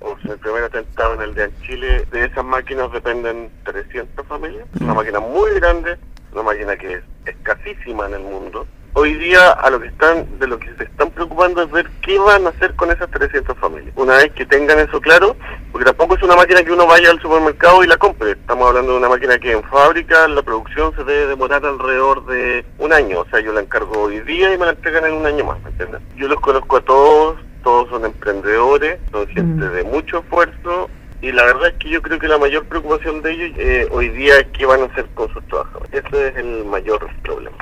o si el primer atentado en el de Chile, de esas máquinas dependen 300 familias. Una máquina muy grande, una máquina que es escasísima en el mundo. Hoy día a lo que están, de lo que se están preocupando es ver qué van a hacer con esas 300 familias. Una vez que tengan eso claro, porque tampoco es una máquina que uno vaya al supermercado y la compre. Estamos hablando de una máquina que en fábrica la producción se debe demorar alrededor de un año. O sea, yo la encargo hoy día y me la entregan en un año más, ¿me entiendes? Yo los conozco a todos, todos son emprendedores, son gente de mucho esfuerzo y la verdad es que yo creo que la mayor preocupación de ellos eh, hoy día es qué van a hacer con sus trabajadores. Ese es el mayor problema.